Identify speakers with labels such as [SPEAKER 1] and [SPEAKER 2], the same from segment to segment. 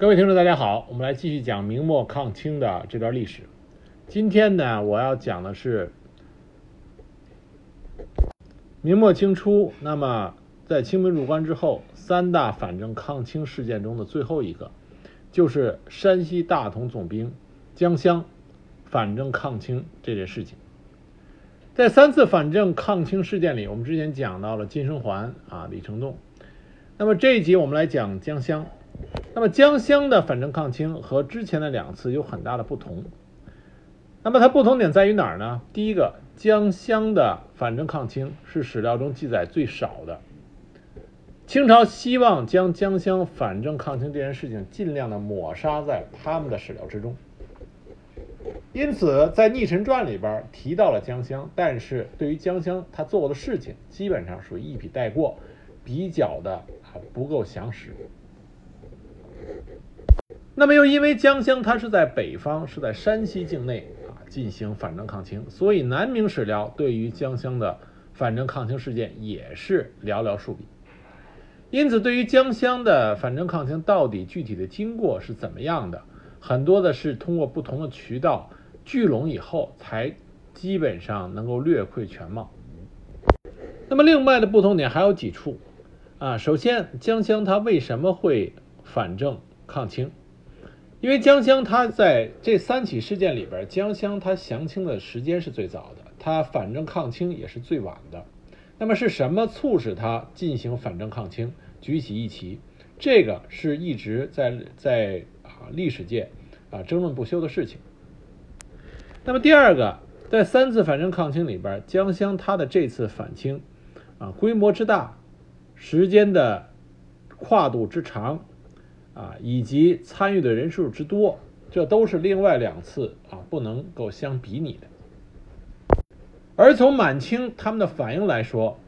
[SPEAKER 1] 各位听众，大家好，我们来继续讲明末抗清的这段历史。今天呢，我要讲的是明末清初。那么，在清兵入关之后，三大反正抗清事件中的最后一个，就是山西大同总兵江襄反正抗清这件事情。在三次反正抗清事件里，我们之前讲到了金生桓啊、李成栋。那么这一集我们来讲江襄。那么江湘的反正抗清和之前的两次有很大的不同。那么它不同点在于哪儿呢？第一个，江湘的反正抗清是史料中记载最少的。清朝希望将江湘反正抗清这件事情尽量的抹杀在他们的史料之中，因此在《逆臣传》里边提到了江湘，但是对于江湘他做过的事情，基本上属于一笔带过，比较的啊不够详实。那么又因为江襄它是在北方，是在山西境内啊进行反正抗清，所以南明史料对于江襄的反正抗清事件也是寥寥数笔。因此，对于江襄的反正抗清到底具体的经过是怎么样的，很多的是通过不同的渠道聚拢以后，才基本上能够略窥全貌。那么另外的不同点还有几处啊，首先江襄它为什么会反正抗清？因为江襄他在这三起事件里边，江襄他降清的时间是最早的，他反正抗清也是最晚的。那么是什么促使他进行反正抗清，举起义旗？这个是一直在在啊历史界啊争论不休的事情。那么第二个，在三次反正抗清里边，江襄他的这次反清啊规模之大，时间的跨度之长。啊，以及参与的人数之多，这都是另外两次啊不能够相比拟的。而从满清他们的反应来说，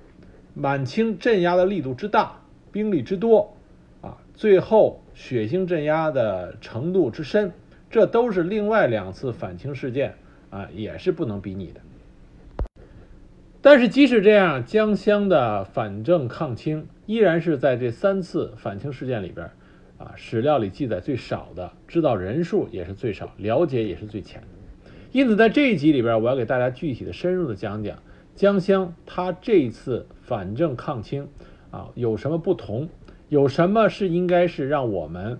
[SPEAKER 1] 满清镇压的力度之大，兵力之多，啊，最后血腥镇压的程度之深，这都是另外两次反清事件啊也是不能比拟的。但是即使这样，江襄的反正抗清依然是在这三次反清事件里边。啊，史料里记载最少的，知道人数也是最少，了解也是最浅的。因此，在这一集里边，我要给大家具体的、深入的讲讲江湘他这一次反正抗清啊有什么不同，有什么是应该是让我们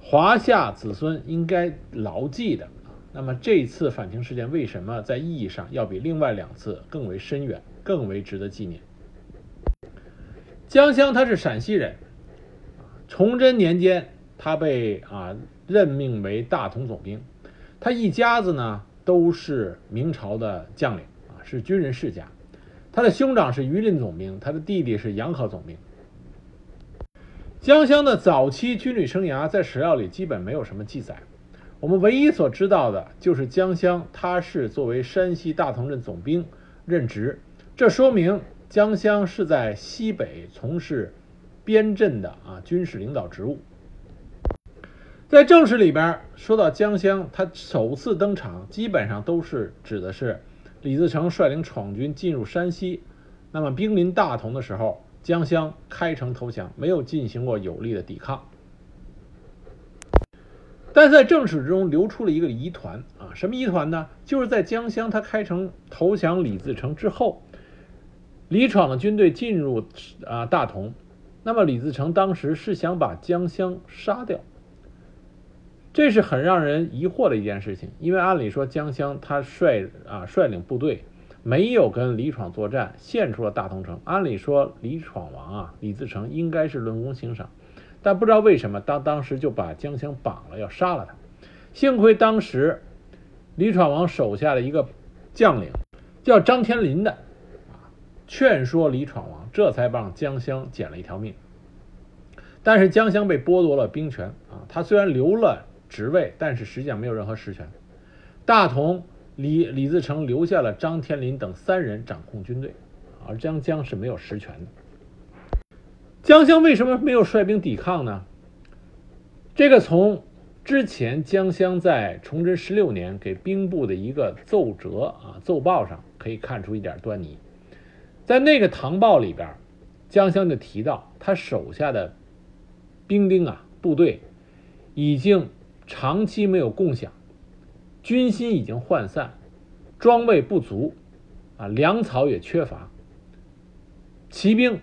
[SPEAKER 1] 华夏子孙应该牢记的。那么，这次反清事件为什么在意义上要比另外两次更为深远、更为值得纪念？江襄他是陕西人。崇祯年间，他被啊任命为大同总兵，他一家子呢都是明朝的将领啊，是军人世家。他的兄长是榆林总兵，他的弟弟是洋河总兵。江襄的早期军旅生涯在史料里基本没有什么记载，我们唯一所知道的就是江襄他是作为山西大同镇总兵任职，这说明江襄是在西北从事。边镇的啊军事领导职务，在正史里边说到江襄，他首次登场，基本上都是指的是李自成率领闯军进入山西，那么兵临大同的时候，江襄开城投降，没有进行过有力的抵抗。但在正史中流出了一个疑团啊，什么疑团呢？就是在江襄他开城投降李自成之后，李闯的军队进入啊大同。那么李自成当时是想把江襄杀掉，这是很让人疑惑的一件事情。因为按理说江襄他率啊率领部队没有跟李闯作战，献出了大同城。按理说李闯王啊李自成应该是论功行赏，但不知道为什么当当时就把江襄绑了要杀了他。幸亏当时李闯王手下的一个将领叫张天林的。劝说李闯王，这才帮江襄捡了一条命。但是江襄被剥夺了兵权啊，他虽然留了职位，但是实际上没有任何实权。大同李李自成留下了张天林等三人掌控军队，而江襄是没有实权的。江襄为什么没有率兵抵抗呢？这个从之前江襄在崇祯十六年给兵部的一个奏折啊奏报上可以看出一点端倪。在那个唐报里边，江湘就提到他手下的兵丁啊部队已经长期没有共享，军心已经涣散，装备不足，啊，粮草也缺乏，骑兵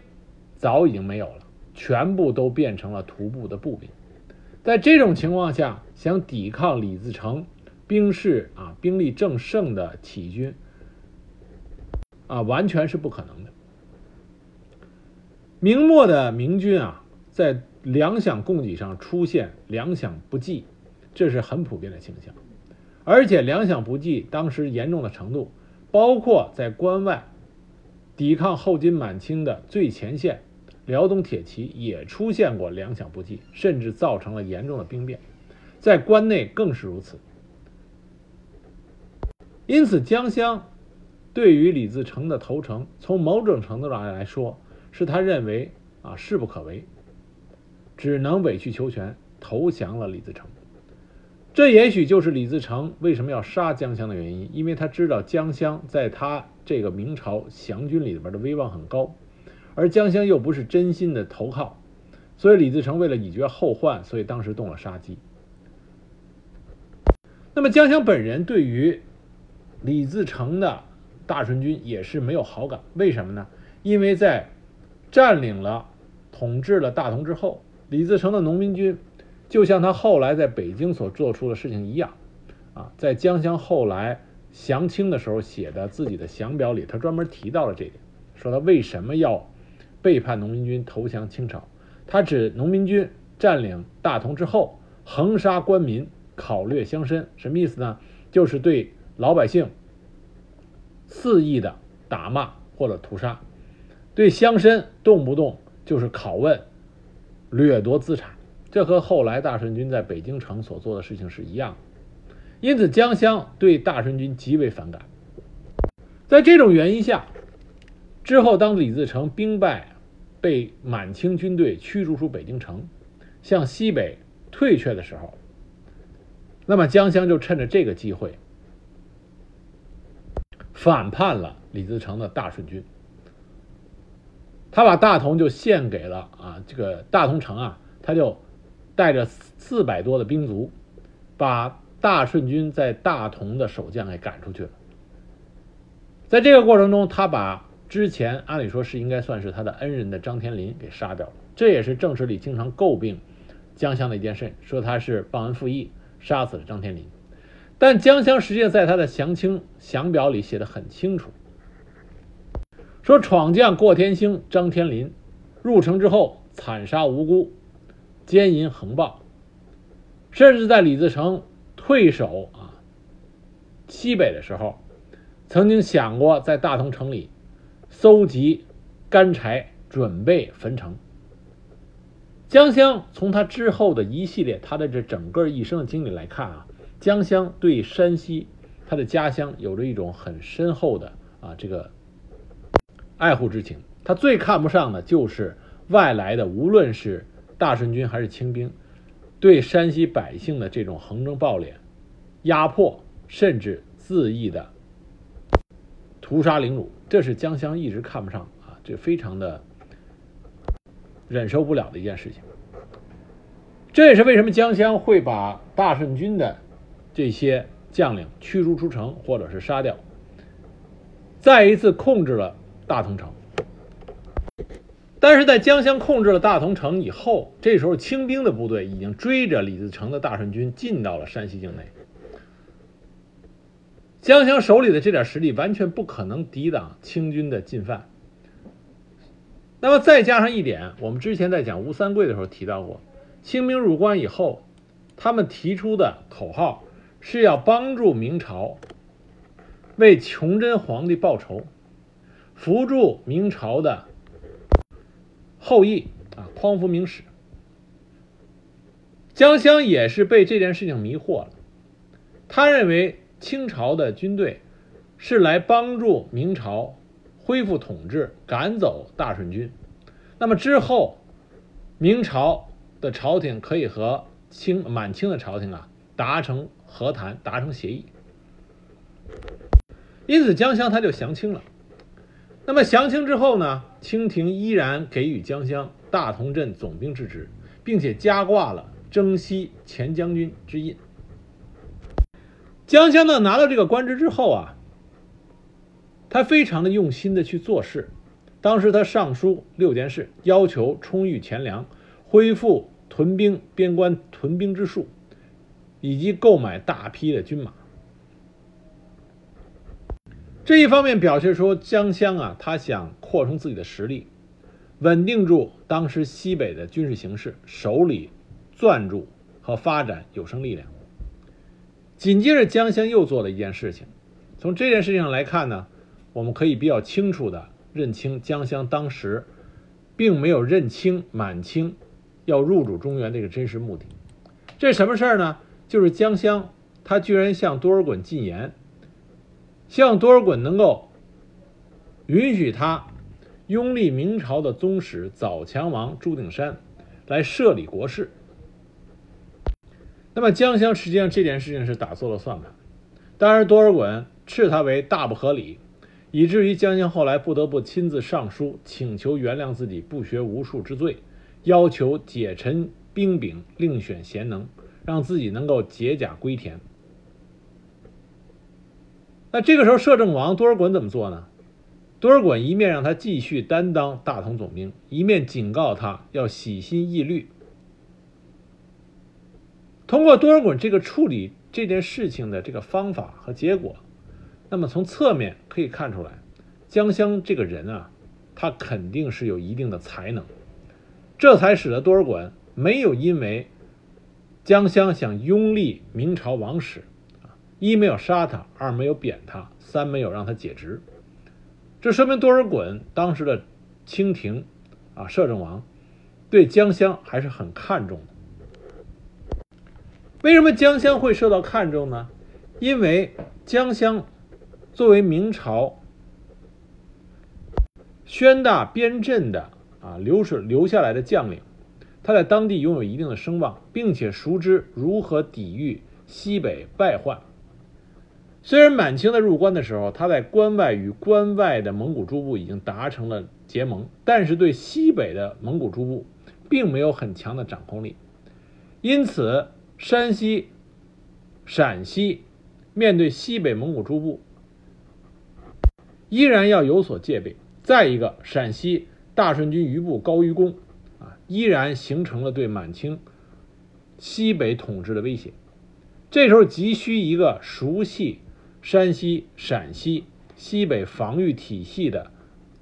[SPEAKER 1] 早已经没有了，全部都变成了徒步的步兵。在这种情况下，想抵抗李自成兵势啊兵力正盛的起义军啊，完全是不可能的。明末的明军啊，在粮饷供给上出现粮饷不济，这是很普遍的倾向。而且粮饷不济当时严重的程度，包括在关外抵抗后金满清的最前线。辽东铁骑也出现过粮饷不济，甚至造成了严重的兵变，在关内更是如此。因此，江乡对于李自成的投诚，从某种程度上来说，是他认为啊势不可为，只能委曲求全，投降了李自成。这也许就是李自成为什么要杀江乡的原因，因为他知道江乡在他这个明朝降军里边的威望很高。而江乡又不是真心的投靠，所以李自成为了以绝后患，所以当时动了杀机。那么江乡本人对于李自成的大顺军也是没有好感，为什么呢？因为在占领了、统治了大同之后，李自成的农民军就像他后来在北京所做出的事情一样，啊，在江乡后来降清的时候写的自己的降表里，他专门提到了这点，说他为什么要。背叛农民军投降清朝，他指农民军占领大同之后，横杀官民，考掠乡绅，什么意思呢？就是对老百姓肆意的打骂或者屠杀，对乡绅动不动就是拷问、掠夺资产，这和后来大顺军在北京城所做的事情是一样的。因此，江乡对大顺军极为反感。在这种原因下，之后当李自成兵败。被满清军队驱逐出北京城，向西北退却的时候，那么江乡就趁着这个机会反叛了李自成的大顺军。他把大同就献给了啊这个大同城啊，他就带着四百多的兵卒，把大顺军在大同的守将给赶出去了。在这个过程中，他把。之前按理说是应该算是他的恩人的张天林给杀掉了，这也是正史里经常诟病江乡的一件事，说他是忘恩负义，杀死了张天林。但江湘实际上在他的降清降表里写的很清楚，说闯将过天星张天林入城之后惨杀无辜，奸淫横暴，甚至在李自成退守啊西北的时候，曾经想过在大同城里。搜集干柴，准备焚城。江湘从他之后的一系列，他的这整个一生的经历来看啊，江湘对山西他的家乡有着一种很深厚的啊这个爱护之情。他最看不上的就是外来的，无论是大顺军还是清兵，对山西百姓的这种横征暴敛、压迫，甚至恣意的屠杀凌辱。这是江湘一直看不上啊，这非常的忍受不了的一件事情。这也是为什么江湘会把大顺军的这些将领驱逐出城，或者是杀掉，再一次控制了大同城。但是在江乡控制了大同城以后，这时候清兵的部队已经追着李自成的大顺军进到了山西境内。江乡手里的这点实力完全不可能抵挡清军的进犯。那么再加上一点，我们之前在讲吴三桂的时候提到过，清兵入关以后，他们提出的口号是要帮助明朝为崇祯皇帝报仇，扶助明朝的后裔啊，匡扶明史。江襄也是被这件事情迷惑了，他认为。清朝的军队是来帮助明朝恢复统治、赶走大顺军。那么之后，明朝的朝廷可以和清满清的朝廷啊达成和谈、达成协议。因此，江乡他就降清了。那么降清之后呢，清廷依然给予江乡大同镇总兵之职，并且加挂了征西前将军之印。江襄呢拿到这个官职之后啊，他非常的用心的去做事。当时他上书六件事，要求充裕钱粮，恢复屯兵边关屯兵之数，以及购买大批的军马。这一方面表现出江襄啊，他想扩充自己的实力，稳定住当时西北的军事形势，手里攥住和发展有生力量。紧接着，江襄又做了一件事情。从这件事情上来看呢，我们可以比较清楚的认清江襄当时并没有认清满清要入主中原这个真实目的。这什么事儿呢？就是江襄他居然向多尔衮进言，希望多尔衮能够允许他拥立明朝的宗室早强王朱定山来设立国事。那么江襄实际上这件事情是打错了算盘，当然多尔衮斥他为大不合理，以至于江襄后来不得不亲自上书请求原谅自己不学无术之罪，要求解陈兵柄，另选贤能，让自己能够解甲归田。那这个时候摄政王多尔衮怎么做呢？多尔衮一面让他继续担当大同总兵，一面警告他要洗心忆虑。通过多尔衮这个处理这件事情的这个方法和结果，那么从侧面可以看出来，江襄这个人啊，他肯定是有一定的才能，这才使得多尔衮没有因为江襄想拥立明朝王室啊，一没有杀他，二没有贬他，三没有让他解职，这说明多尔衮当时的清廷啊摄政王对江襄还是很看重的。为什么江襄会受到看重呢？因为江襄作为明朝宣大边镇的啊流水留下来的将领，他在当地拥有一定的声望，并且熟知如何抵御西北败患。虽然满清在入关的时候，他在关外与关外的蒙古诸部已经达成了结盟，但是对西北的蒙古诸部并没有很强的掌控力，因此。山西、陕西面对西北蒙古诸部，依然要有所戒备。再一个，陕西大顺军余部高于公，依然形成了对满清西北统治的威胁。这时候急需一个熟悉山西、陕西西北防御体系的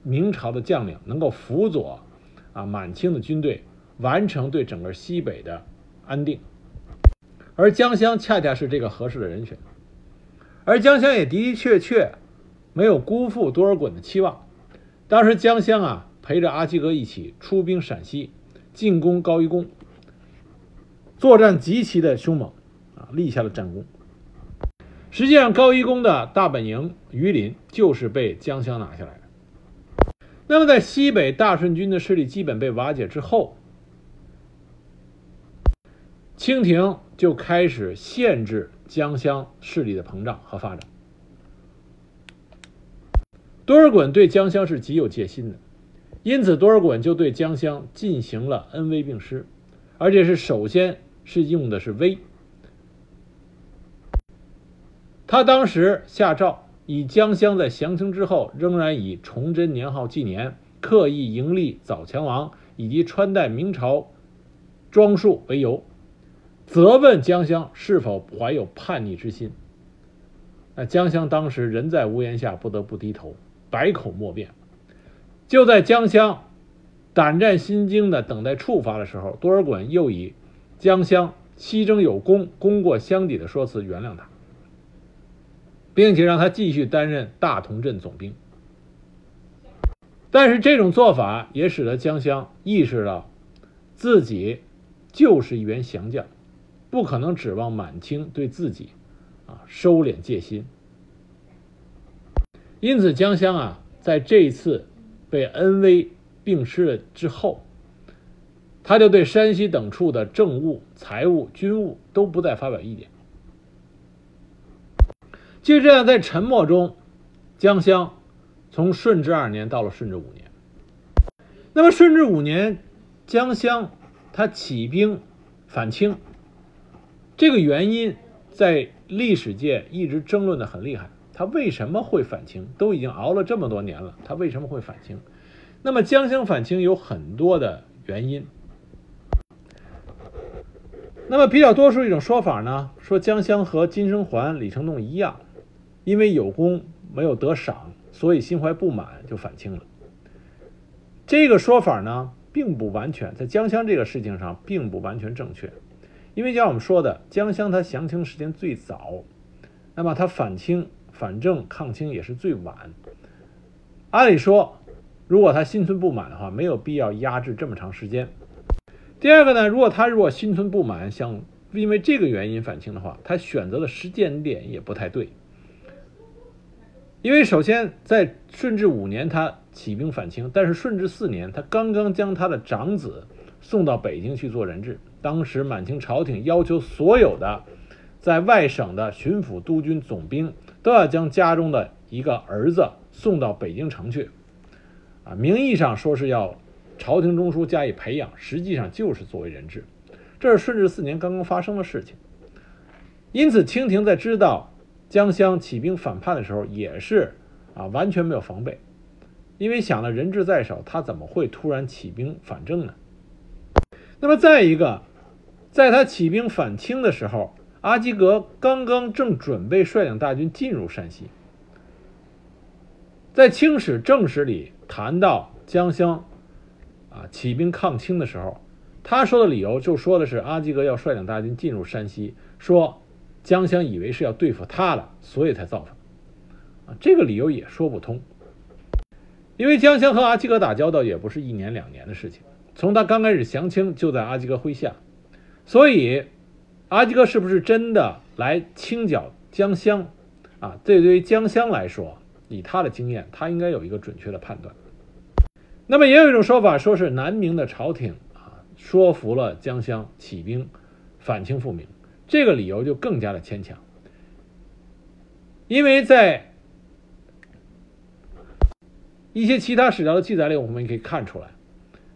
[SPEAKER 1] 明朝的将领，能够辅佐啊满清的军队，完成对整个西北的安定。而江襄恰恰是这个合适的人选，而江襄也的的确确没有辜负多尔衮的期望。当时江襄啊陪着阿济格一起出兵陕西，进攻高于恭，作战极其的凶猛啊，立下了战功。实际上，高一恭的大本营榆林就是被江襄拿下来的。那么，在西北大顺军的势力基本被瓦解之后，清廷。就开始限制江襄势力的膨胀和发展。多尔衮对江襄是极有戒心的，因此多尔衮就对江襄进行了恩威并施，而且是首先是用的是威。他当时下诏，以江襄在降清之后仍然以崇祯年号纪年、刻意迎立早强王以及穿戴明朝装束为由。责问江襄是否怀有叛逆之心。那江襄当时人在屋檐下，不得不低头，百口莫辩。就在江襄胆战心惊的等待处罚的时候，多尔衮又以江襄西征有功，功过相抵的说辞原谅他，并且让他继续担任大同镇总兵。但是这种做法也使得江襄意识到，自己就是一员降将。不可能指望满清对自己，啊收敛戒心。因此，江襄啊，在这一次被恩威并施了之后，他就对山西等处的政务、财务、军务都不再发表意见。就这样，在沉默中，江襄从顺治二年到了顺治五年。那么，顺治五年，江襄他起兵反清，这个原因在历史界一直争论的很厉害。他为什么会反清？都已经熬了这么多年了，他为什么会反清？那么江乡反清有很多的原因。那么比较多数一种说法呢，说江湘和金生桓、李成栋一样，因为有功没有得赏，所以心怀不满就反清了。这个说法呢，并不完全在江湘这个事情上并不完全正确，因为像我们说的，江湘他降清时间最早，那么他反清。反正抗清也是最晚。按理说，如果他心存不满的话，没有必要压制这么长时间。第二个呢，如果他如果心存不满，想因为这个原因反清的话，他选择的时间点也不太对。因为首先在顺治五年他起兵反清，但是顺治四年他刚刚将他的长子送到北京去做人质，当时满清朝廷要求所有的在外省的巡抚、督军、总兵。都要将家中的一个儿子送到北京城去，啊，名义上说是要朝廷中枢加以培养，实际上就是作为人质。这是顺治四年刚刚发生的事情。因此，清廷在知道江乡起兵反叛的时候，也是啊完全没有防备，因为想了人质在手，他怎么会突然起兵反正呢？那么再一个，在他起兵反清的时候。阿基格刚刚正准备率领大军进入山西，在《清史正史》里谈到江襄啊起兵抗清的时候，他说的理由就说的是阿基格要率领大军进入山西，说江襄以为是要对付他了，所以才造反啊，这个理由也说不通，因为江襄和阿基格打交道也不是一年两年的事情，从他刚开始降清就在阿基格麾下，所以。阿基哥是不是真的来清剿江乡？啊，这对于江乡来说，以他的经验，他应该有一个准确的判断。那么，也有一种说法，说是南明的朝廷啊，说服了江乡起兵反清复明，这个理由就更加的牵强。因为在一些其他史料的记载里，我们也可以看出来，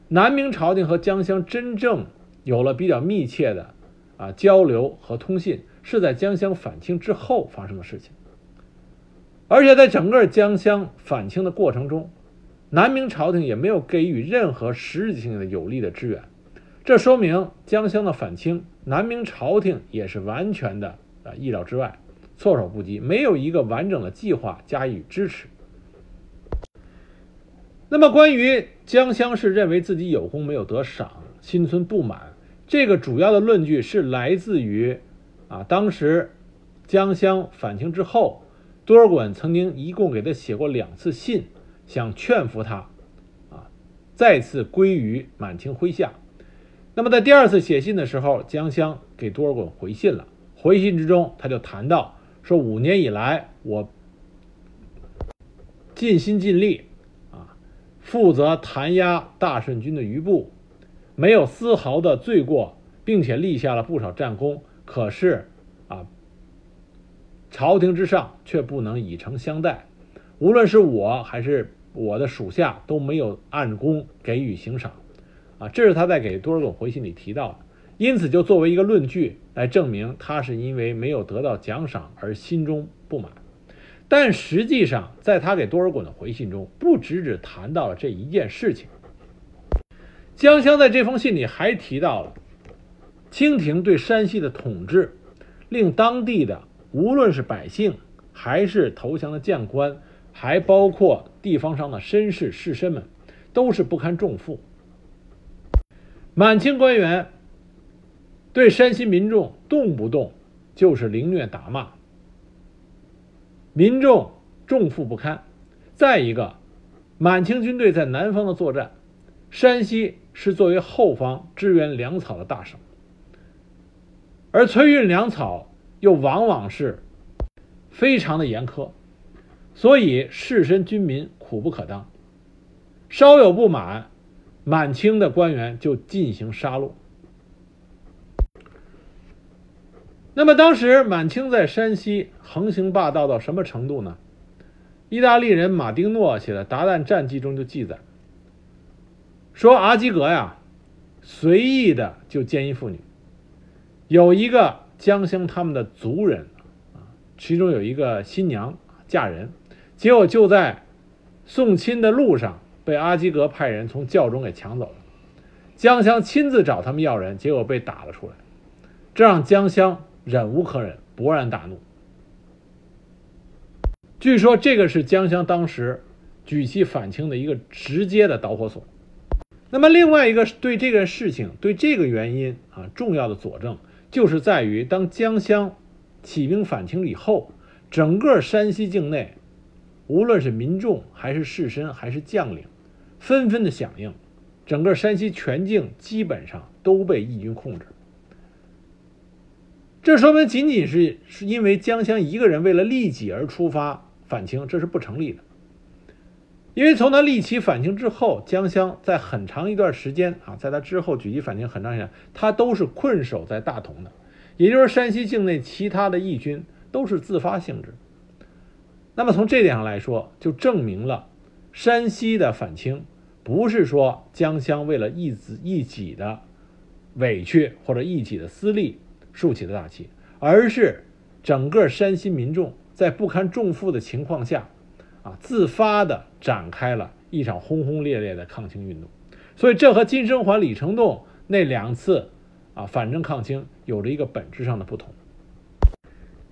[SPEAKER 1] 南明朝廷和江乡真正有了比较密切的。啊，交流和通信是在江湘反清之后发生的事情，而且在整个江湘反清的过程中，南明朝廷也没有给予任何实质性的有力的支援，这说明江湘的反清，南明朝廷也是完全的啊意料之外，措手不及，没有一个完整的计划加以支持。那么，关于江乡是认为自己有功没有得赏，心存不满。这个主要的论据是来自于，啊，当时江乡反清之后，多尔衮曾经一共给他写过两次信，想劝服他，啊，再次归于满清麾下。那么在第二次写信的时候，江乡给多尔衮回信了，回信之中他就谈到说，五年以来我尽心尽力，啊，负责弹压大顺军的余部。没有丝毫的罪过，并且立下了不少战功。可是，啊，朝廷之上却不能以诚相待。无论是我还是我的属下，都没有按功给予行赏。啊，这是他在给多尔衮回信里提到的。因此，就作为一个论据来证明他是因为没有得到奖赏而心中不满。但实际上，在他给多尔衮的回信中，不只只谈到了这一件事情。江湘在这封信里还提到了清廷对山西的统治，令当地的无论是百姓，还是投降的将官，还包括地方上的绅士士绅们，都是不堪重负。满清官员对山西民众动不动就是凌虐打骂，民众重负不堪。再一个，满清军队在南方的作战，山西。是作为后方支援粮草的大省，而催运粮草又往往是非常的严苛，所以士绅军民苦不可当。稍有不满，满清的官员就进行杀戮。那么当时满清在山西横行霸道到什么程度呢？意大利人马丁诺写的《鞑靼战记》中就记载。说阿基格呀，随意的就奸淫妇女。有一个江乡他们的族人啊，其中有一个新娘嫁人，结果就在送亲的路上被阿基格派人从轿中给抢走了。江乡亲自找他们要人，结果被打了出来，这让江乡忍无可忍，勃然大怒。据说这个是江乡当时举旗反清的一个直接的导火索。那么另外一个对这个事情、对这个原因啊重要的佐证，就是在于当江乡起兵反清以后，整个山西境内，无论是民众还是士绅还是将领，纷纷的响应，整个山西全境基本上都被义军控制。这说明仅仅是是因为江乡一个人为了利己而出发。反清这是不成立的，因为从他立起反清之后，江乡在很长一段时间啊，在他之后举旗反清很长时间，他都是困守在大同的，也就是山西境内其他的义军都是自发性质。那么从这点上来说，就证明了山西的反清不是说江乡为了一子一己的委屈或者一己的私利竖起的大旗，而是整个山西民众。在不堪重负的情况下，啊，自发的展开了一场轰轰烈烈的抗清运动，所以这和金生桓、李成栋那两次啊反正抗清有着一个本质上的不同。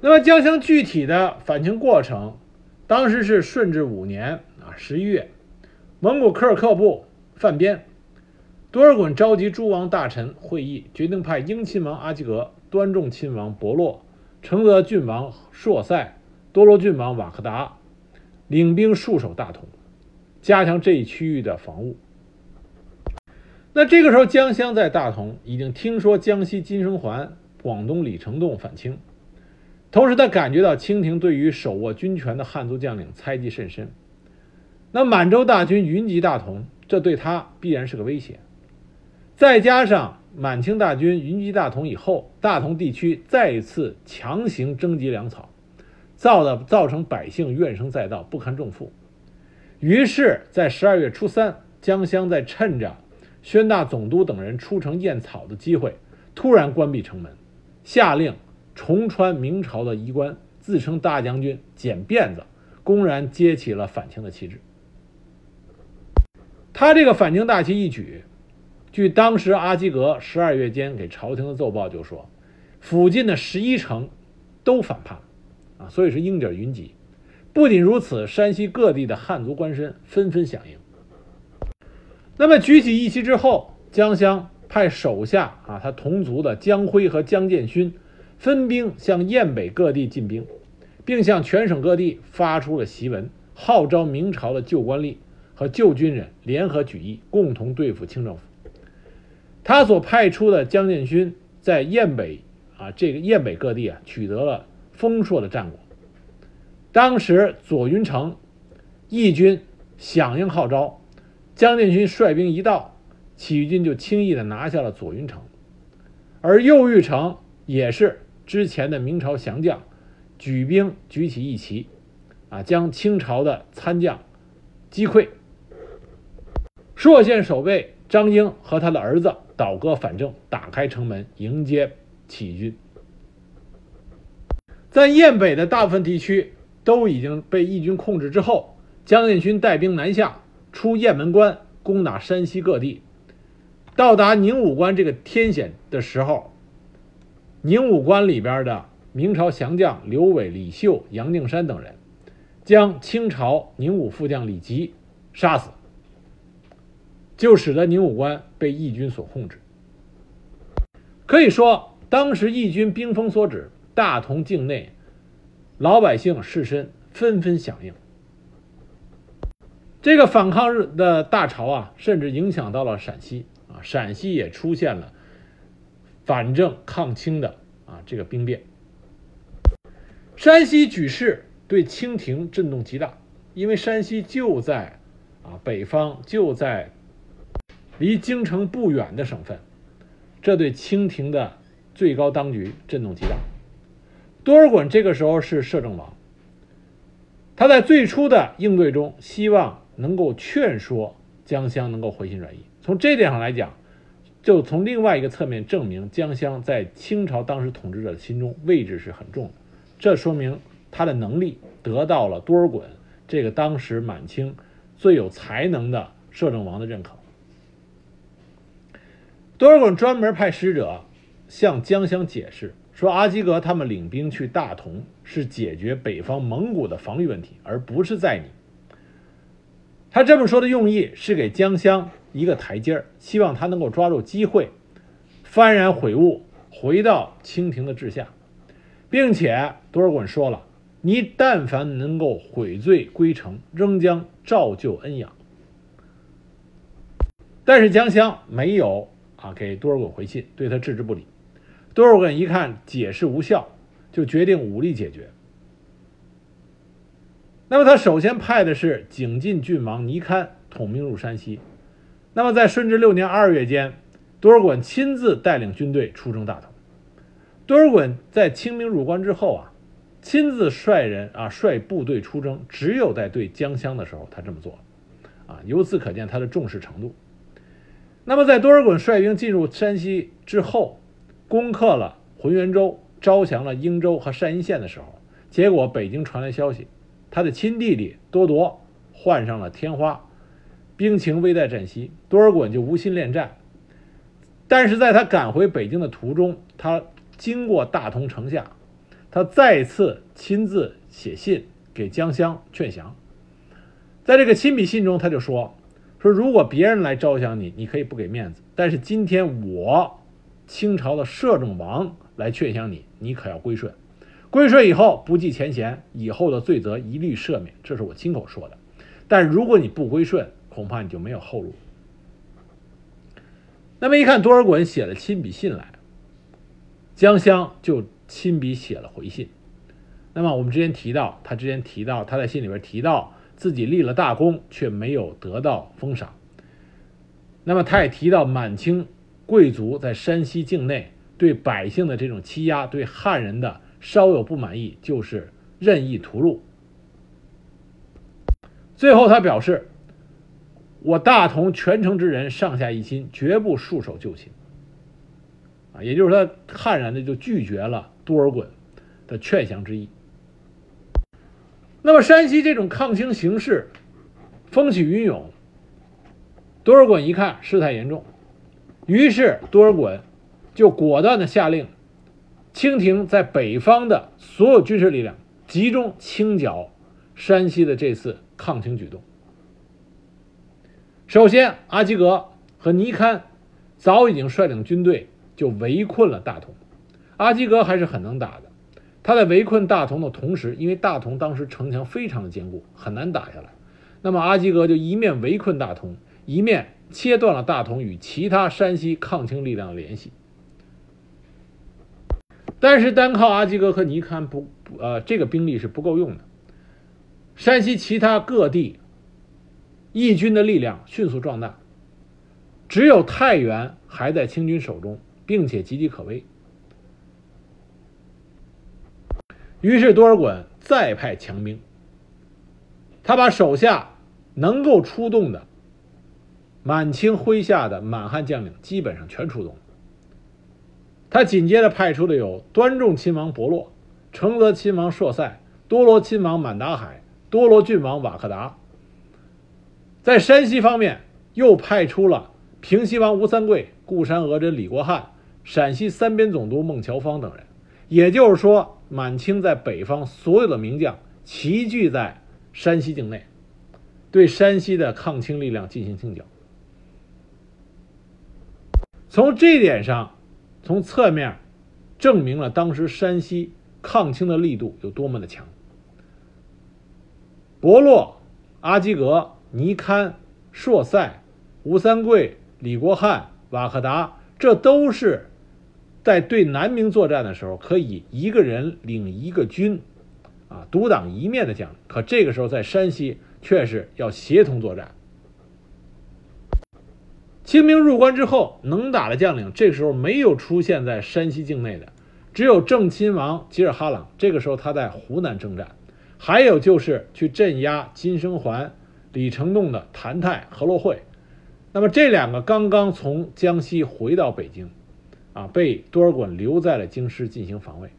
[SPEAKER 1] 那么江乡具体的反清过程，当时是顺治五年啊十一月，蒙古科尔克部犯边，多尔衮召集诸王大臣会议，决定派英亲王阿济格、端重亲王伯洛、承德郡王硕塞。多罗郡王瓦克达领兵戍守大同，加强这一区域的防务。那这个时候，江乡在大同已经听说江西金生桓、广东李成栋反清，同时他感觉到清廷对于手握军权的汉族将领猜忌甚深。那满洲大军云集大同，这对他必然是个威胁。再加上满清大军云集大同以后，大同地区再一次强行征集粮草。造的造成百姓怨声载道，不堪重负。于是，在十二月初三，江襄在趁着宣大总督等人出城验草的机会，突然关闭城门，下令重穿明朝的衣冠，自称大将军，剪辫子，公然揭起了反清的旗帜。他这个反清大旗一举，据当时阿基格十二月间给朝廷的奏报就说，附近的十一城都反叛了。啊，所以是鹰点云集。不仅如此，山西各地的汉族官绅纷纷响应。那么举起义旗之后，江襄派手下啊，他同族的江辉和江建勋分兵向燕北各地进兵，并向全省各地发出了檄文，号召明朝的旧官吏和旧军人联合举义，共同对付清政府。他所派出的江建勋在燕北啊，这个燕北各地啊，取得了。丰硕的战果。当时左云城义军响应号召，江建军率兵一到，起义军就轻易的拿下了左云城。而右玉城也是之前的明朝降将举兵举起义旗，啊，将清朝的参将击溃。朔县守备张英和他的儿子倒戈反正，打开城门迎接起义军。在燕北的大部分地区都已经被义军控制之后，江建勋带兵南下，出雁门关，攻打山西各地。到达宁武关这个天险的时候，宁武关里边的明朝降将刘伟、李秀、杨定山等人，将清朝宁武副将李吉杀死，就使得宁武关被义军所控制。可以说，当时义军兵锋所指。大同境内，老百姓士绅纷纷响应。这个反抗日的大潮啊，甚至影响到了陕西啊，陕西也出现了反正抗清的啊这个兵变。山西举事对清廷震动极大，因为山西就在啊北方，就在离京城不远的省份，这对清廷的最高当局震动极大。多尔衮这个时候是摄政王，他在最初的应对中，希望能够劝说江乡能够回心转意。从这点上来讲，就从另外一个侧面证明江襄在清朝当时统治者的心中位置是很重的，这说明他的能力得到了多尔衮这个当时满清最有才能的摄政王的认可。多尔衮专门派使者向江襄解释说，阿基格他们领兵去大同是解决北方蒙古的防御问题，而不是在你。他这么说的用意是给江襄一个台阶儿，希望他能够抓住机会，幡然悔悟，回到清廷的治下，并且多尔衮说了：“你但凡能够悔罪归城，仍将照旧恩养。”但是江襄没有啊给多尔衮回信，对他置之不理。多尔衮一看解释无效，就决定武力解决。那么他首先派的是景晋郡王尼堪统兵入山西。那么在顺治六年二月间，多尔衮亲自带领军队出征大同。多尔衮在清兵入关之后啊，亲自率人啊率部队出征，只有在对江乡的时候他这么做，啊，由此可见他的重视程度。那么在多尔衮率兵进入山西之后，攻克了浑源州，招降了英州和单阴县的时候，结果北京传来消息。他的亲弟弟多铎患上了天花，兵情危在旦夕，多尔衮就无心恋战。但是在他赶回北京的途中，他经过大同城下，他再次亲自写信给江襄劝降。在这个亲笔信中，他就说：“说如果别人来招降你，你可以不给面子；但是今天我清朝的摄政王来劝降你，你可要归顺。”归顺以后不计前嫌，以后的罪责一律赦免，这是我亲口说的。但如果你不归顺，恐怕你就没有后路。那么一看多尔衮写了亲笔信来，江襄就亲笔写了回信。那么我们之前提到，他之前提到他在信里边提到自己立了大功，却没有得到封赏。那么他也提到满清贵族在山西境内对百姓的这种欺压，对汉人的。稍有不满意，就是任意屠戮。最后，他表示：“我大同全城之人上下一心，绝不束手就擒。”啊，也就是他悍然的就拒绝了多尔衮的劝降之意。那么，山西这种抗清形势风起云涌，多尔衮一看事态严重，于是多尔衮就果断的下令。清廷在北方的所有军事力量集中清剿山西的这次抗清举动。首先，阿基格和尼堪早已经率领军队就围困了大同。阿基格还是很能打的，他在围困大同的同时，因为大同当时城墙非常的坚固，很难打下来。那么阿基格就一面围困大同，一面切断了大同与其他山西抗清力量的联系。但是单靠阿基格和尼堪不呃这个兵力是不够用的。山西其他各地义军的力量迅速壮大，只有太原还在清军手中，并且岌岌可危。于是多尔衮再派强兵，他把手下能够出动的满清麾下的满汉将领基本上全出动了。他紧接着派出的有端重亲王伯洛、承泽亲王硕塞、多罗亲王满达海、多罗郡王瓦克达。在山西方面，又派出了平西王吴三桂、固山额真李国汉、陕西三边总督孟乔芳等人。也就是说，满清在北方所有的名将齐聚在山西境内，对山西的抗清力量进行清剿。从这一点上。从侧面证明了当时山西抗清的力度有多么的强。伯洛、阿基格、尼堪、硕塞、吴三桂、李国汉、瓦克达，这都是在对南明作战的时候可以一个人领一个军，啊，独当一面的将领。可这个时候在山西却是要协同作战。清兵入关之后，能打的将领这个时候没有出现在山西境内的，只有正亲王吉尔哈朗。这个时候他在湖南征战，还有就是去镇压金生桓、李成栋的谭泰、何洛会。那么这两个刚刚从江西回到北京，啊，被多尔衮留在了京师进行防卫。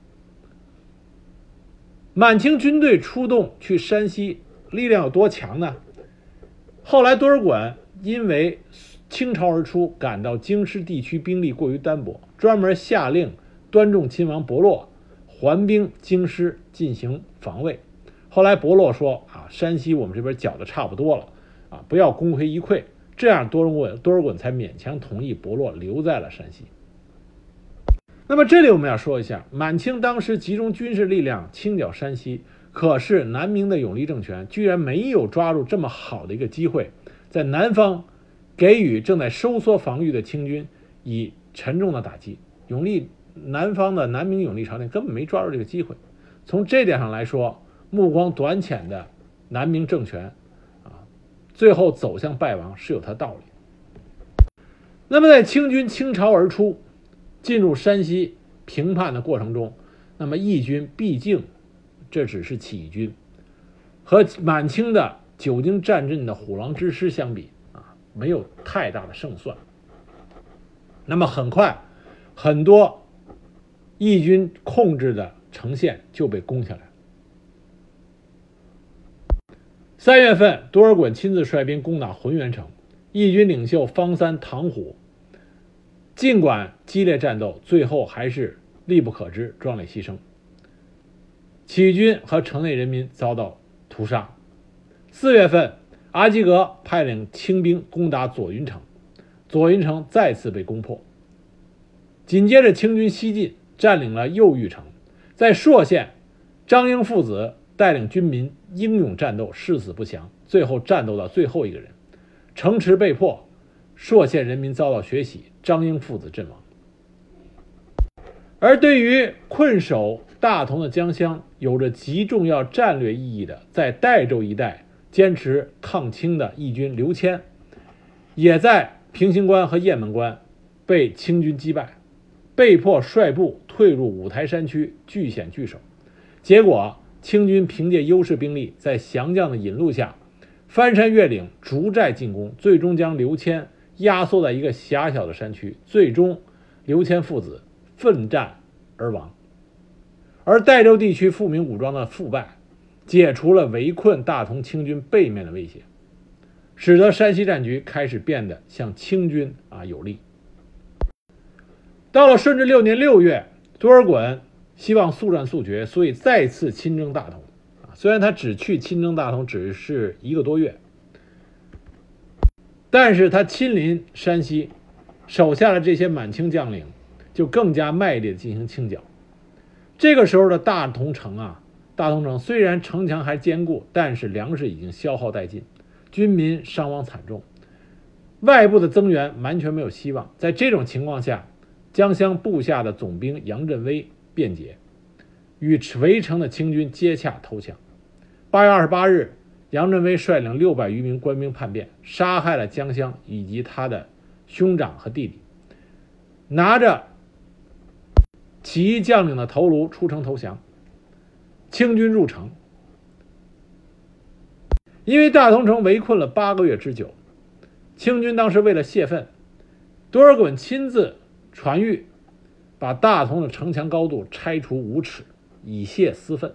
[SPEAKER 1] 满清军队出动去山西，力量有多强呢？后来多尔衮因为倾巢而出，感到京师地区兵力过于单薄，专门下令端重亲王伯洛还兵京师进行防卫。后来伯洛说：“啊，山西我们这边剿的差不多了，啊，不要功亏一篑。”这样多尔衮多尔衮才勉强同意伯洛留在了山西。那么这里我们要说一下，满清当时集中军事力量清剿山西，可是南明的永历政权居然没有抓住这么好的一个机会，在南方给予正在收缩防御的清军以沉重的打击。永历南方的南明永历朝廷根本没抓住这个机会。从这点上来说，目光短浅的南明政权啊，最后走向败亡是有它道理。那么在清军倾巢而出。进入山西平叛的过程中，那么义军毕竟这只是起义军，和满清的久经战阵的虎狼之师相比，没有太大的胜算。那么很快，很多义军控制的城县就被攻下来。三月份，多尔衮亲自率兵攻打浑源城，义军领袖方三、唐虎。尽管激烈战斗，最后还是力不可支，壮烈牺牲。起义军和城内人民遭到屠杀。四月份，阿基格派领清兵攻打左云城，左云城再次被攻破。紧接着，清军西进，占领了右玉城。在朔县，张英父子带领军民英勇战斗，誓死不降，最后战斗到最后一个人，城池被破。朔县人民遭到血洗，张英父子阵亡。而对于困守大同的江乡，有着极重要战略意义的，在代州一带坚持抗清的义军刘谦，也在平型关和雁门关被清军击败，被迫率部退入五台山区，据险据守。结果，清军凭借优势兵力，在降将的引路下，翻山越岭，逐寨进攻，最终将刘谦。压缩在一个狭小的山区，最终刘谦父子奋战而亡。而代州地区富民武装的腐败，解除了围困大同清军背面的威胁，使得山西战局开始变得向清军啊有利。到了顺治六年六月，多尔衮希望速战速决，所以再次亲征大同。啊，虽然他只去亲征大同只是一个多月。但是他亲临山西，手下的这些满清将领就更加卖力的进行清剿。这个时候的大同城啊，大同城虽然城墙还坚固，但是粮食已经消耗殆尽，军民伤亡惨重，外部的增援完全没有希望。在这种情况下，江乡部下的总兵杨振威辩解，与围城的清军接洽投降。八月二十八日。杨振威率领六百余名官兵叛变，杀害了江乡以及他的兄长和弟弟，拿着起义将领的头颅出城投降。清军入城，因为大同城围困了八个月之久，清军当时为了泄愤，多尔衮亲自传谕，把大同的城墙高度拆除五尺，以泄私愤。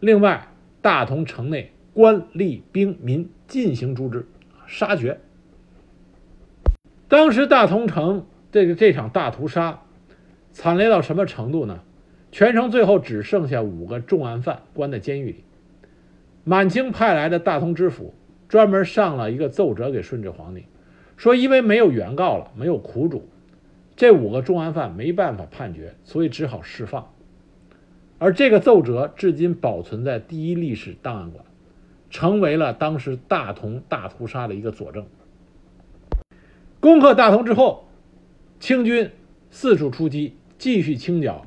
[SPEAKER 1] 另外，大同城内。官吏兵民进行诛之，杀绝。当时大同城这个这场大屠杀，惨烈到什么程度呢？全城最后只剩下五个重案犯关在监狱里。满清派来的大同知府专门上了一个奏折给顺治皇帝，说因为没有原告了，没有苦主，这五个重案犯没办法判决，所以只好释放。而这个奏折至今保存在第一历史档案馆。成为了当时大同大屠杀的一个佐证。攻克大同之后，清军四处出击，继续清剿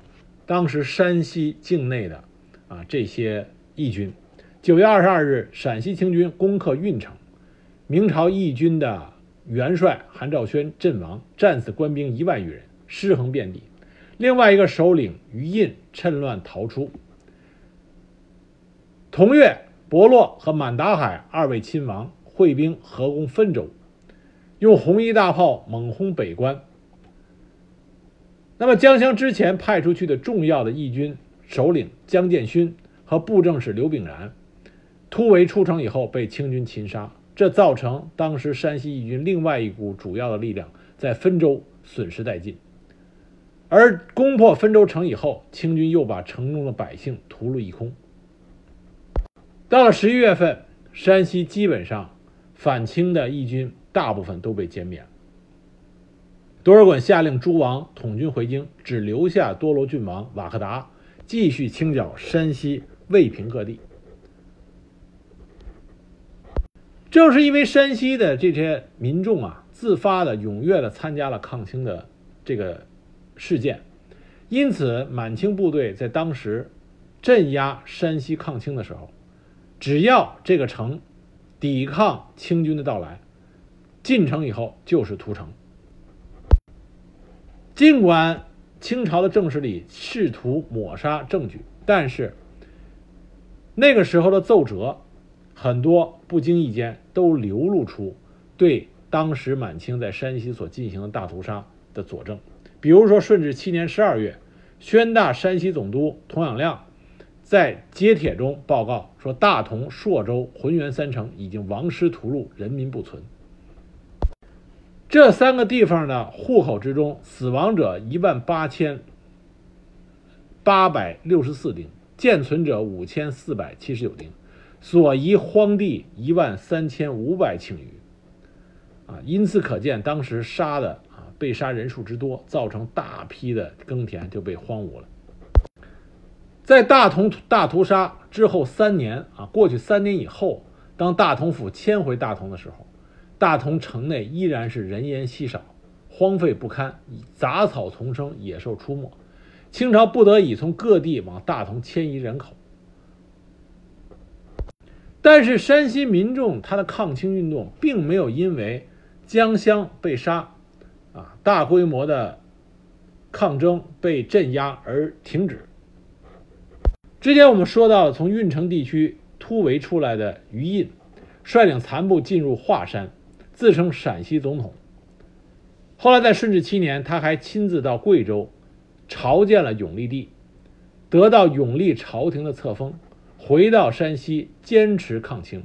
[SPEAKER 1] 当时山西境内的啊这些义军。九月二十二日，陕西清军攻克运城，明朝义军的元帅韩兆轩阵亡，战死官兵一万余人，尸横遍地。另外一个首领于印趁乱逃出。同月。伯洛和满达海二位亲王会兵合攻汾州，用红衣大炮猛轰北关。那么江襄之前派出去的重要的义军首领江建勋和布政使刘炳然，突围出城以后被清军擒杀，这造成当时山西义军另外一股主要的力量在汾州损失殆尽。而攻破汾州城以后，清军又把城中的百姓屠戮一空。到了十一月份，山西基本上反清的义军大部分都被歼灭了。多尔衮下令诸王统军回京，只留下多罗郡王瓦克达继续清剿山西渭平各地。正是因为山西的这些民众啊，自发的、踊跃的参加了抗清的这个事件，因此满清部队在当时镇压山西抗清的时候，只要这个城抵抗清军的到来，进城以后就是屠城。尽管清朝的正史里试图抹杀证据，但是那个时候的奏折很多不经意间都流露出对当时满清在山西所进行的大屠杀的佐证。比如说，顺治七年十二月，宣大山西总督童养亮在揭帖中报告说，大同、朔州、浑源三城已经亡师屠戮，人民不存。这三个地方的户口之中，死亡者一万八千八百六十四丁，健存者五千四百七十九丁，所遗荒地一万三千五百顷余。啊，因此可见当时杀的啊被杀人数之多，造成大批的耕田就被荒芜了。在大同大屠杀之后三年啊，过去三年以后，当大同府迁回大同的时候。大同城内依然是人烟稀少，荒废不堪，杂草丛生，野兽出没。清朝不得已从各地往大同迁移人口。但是山西民众他的抗清运动并没有因为江襄被杀，啊，大规模的抗争被镇压而停止。之前我们说到从运城地区突围出来的余印，率领残部进入华山。自称陕西总统。后来在顺治七年，他还亲自到贵州朝见了永历帝，得到永历朝廷的册封，回到山西坚持抗清。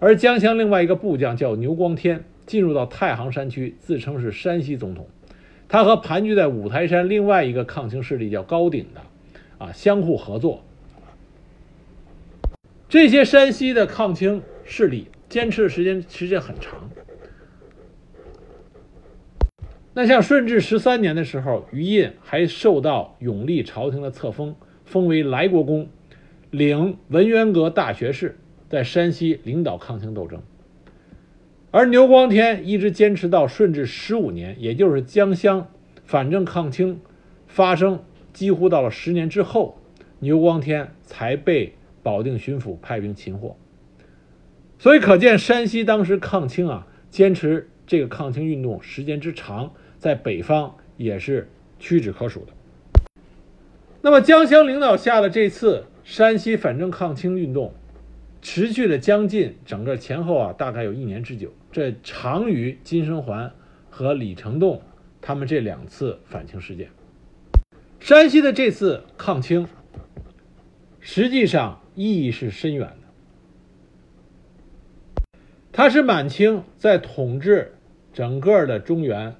[SPEAKER 1] 而江襄另外一个部将叫牛光天，进入到太行山区，自称是山西总统。他和盘踞在五台山另外一个抗清势力叫高鼎的，啊，相互合作。这些山西的抗清势力坚持的时间时间很长。那像顺治十三年的时候，余印还受到永历朝廷的册封，封为莱国公，领文渊阁大学士，在山西领导抗清斗争。而牛光天一直坚持到顺治十五年，也就是江襄反正抗清发生几乎到了十年之后，牛光天才被保定巡抚派兵擒获。所以可见山西当时抗清啊，坚持这个抗清运动时间之长。在北方也是屈指可数的。那么江湘领导下的这次山西反正抗清运动，持续了将近整个前后啊，大概有一年之久，这长于金生桓和李成栋他们这两次反清事件。山西的这次抗清，实际上意义是深远的。它是满清在统治整个的中原。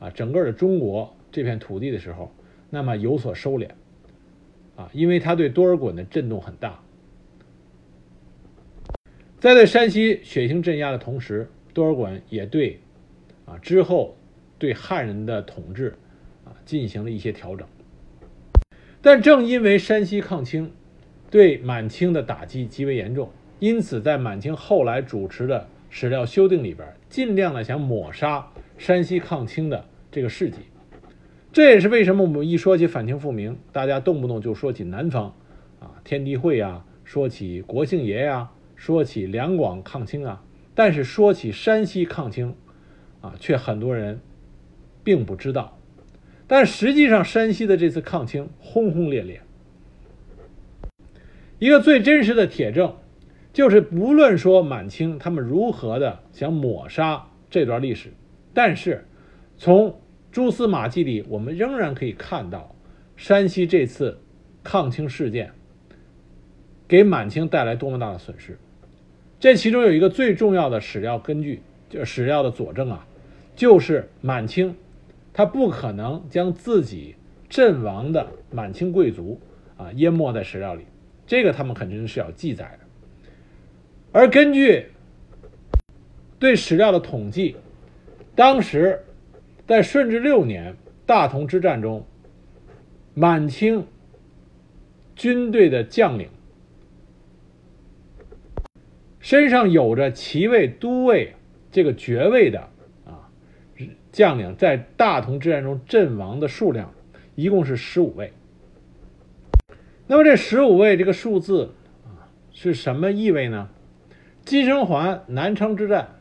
[SPEAKER 1] 啊，整个的中国这片土地的时候，那么有所收敛，啊，因为他对多尔衮的震动很大。在对山西血腥镇压的同时，多尔衮也对，啊之后对汉人的统治，啊进行了一些调整。但正因为山西抗清对满清的打击极为严重，因此在满清后来主持的史料修订里边，尽量的想抹杀山西抗清的。这个事迹，这也是为什么我们一说起反清复明，大家动不动就说起南方，啊，天地会啊，说起国姓爷呀，说起两广抗清啊，但是说起山西抗清，啊，却很多人并不知道。但实际上，山西的这次抗清轰轰烈烈。一个最真实的铁证，就是无论说满清他们如何的想抹杀这段历史。但是从蛛丝马迹里，我们仍然可以看到山西这次抗清事件给满清带来多么大的损失。这其中有一个最重要的史料根据，就史料的佐证啊，就是满清他不可能将自己阵亡的满清贵族啊淹没在史料里，这个他们肯定是要记载的。而根据对史料的统计，当时在顺治六年大同之战中，满清军队的将领。身上有着骑尉、都尉这个爵位的啊将领，在大同之战中阵亡的数量一共是十五位。那么这十五位这个数字啊是什么意味呢？金生桓南昌之战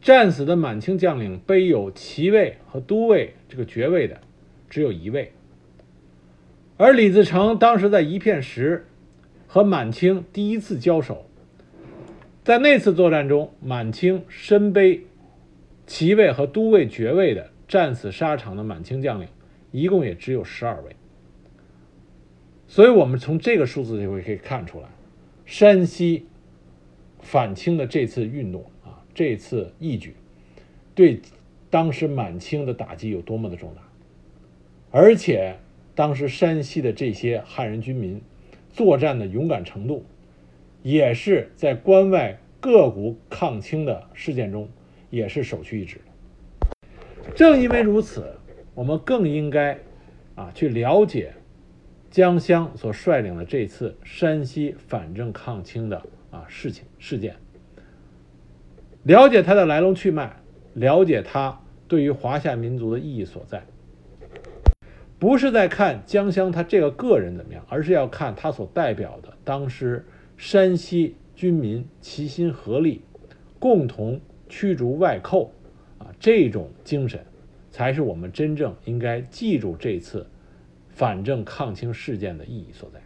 [SPEAKER 1] 战死的满清将领，背有骑尉和都尉这个爵位的只有一位，而李自成当时在一片石和满清第一次交手。在那次作战中，满清身背骑尉和都尉爵位的战死沙场的满清将领，一共也只有十二位。所以，我们从这个数字就会可以看出来，山西反清的这次运动，这次义举，对当时满清的打击有多么的重大。而且，当时山西的这些汉人军民作战的勇敢程度。也是在关外各股抗清的事件中，也是首屈一指。正因为如此，我们更应该啊去了解江襄所率领的这次山西反正抗清的啊事情事件，了解它的来龙去脉，了解它对于华夏民族的意义所在。不是在看江湘他这个个人怎么样，而是要看他所代表的当时。山西军民齐心合力，共同驱逐外寇，啊，这种精神，才是我们真正应该记住这次反正抗清事件的意义所在。